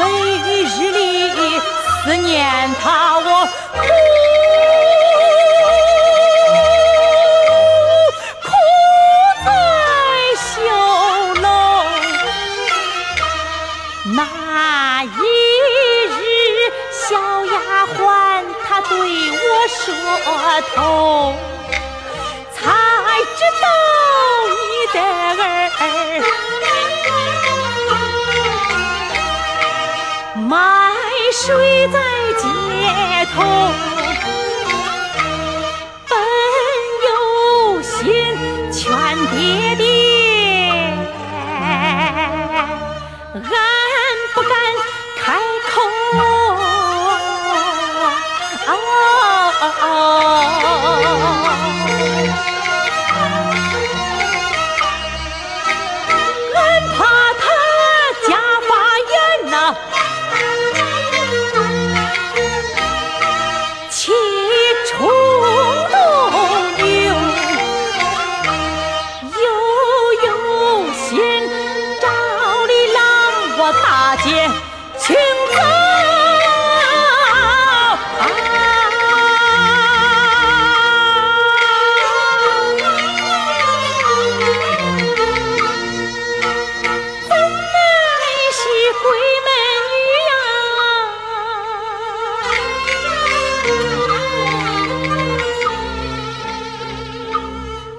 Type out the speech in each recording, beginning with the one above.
每日里思念他我苦苦在绣楼那一日小丫鬟她对我说透才知道你的儿谁在街头？本有心劝爹爹俺不敢开口。大姐请走是门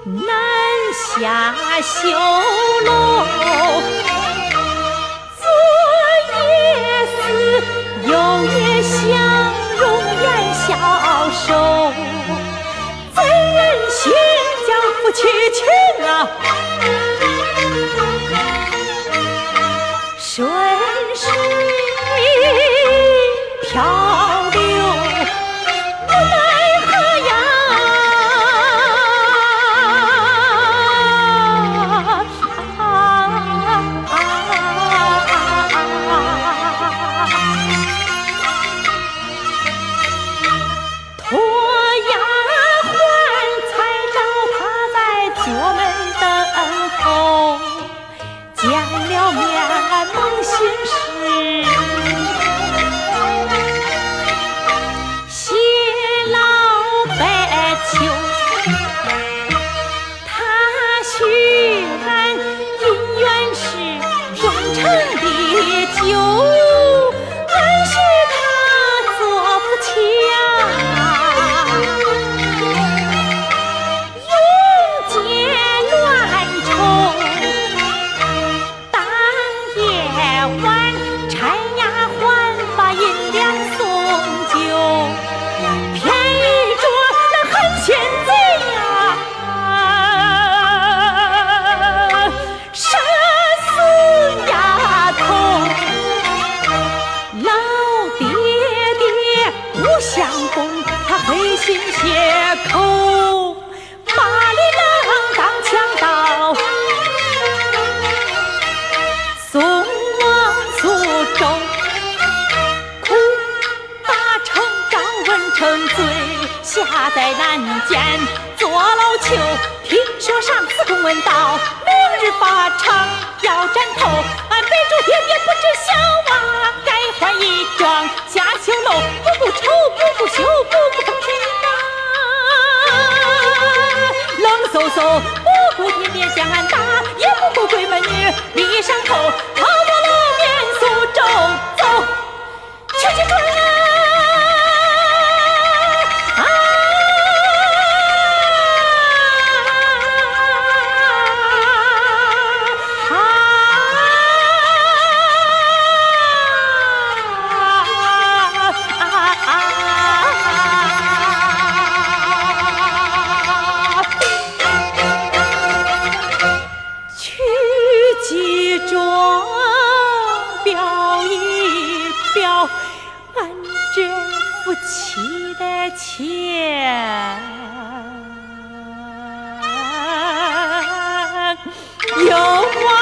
女难下休见了面，梦心事。问道，明日发场要斩头。俺背着爹爹不知晓啊，该换一桩下绣楼，不顾丑，不不羞，不不风尘啊，冷飕飕，不顾爹爹将俺打，也不顾闺门女立上头，妻的钱有啊！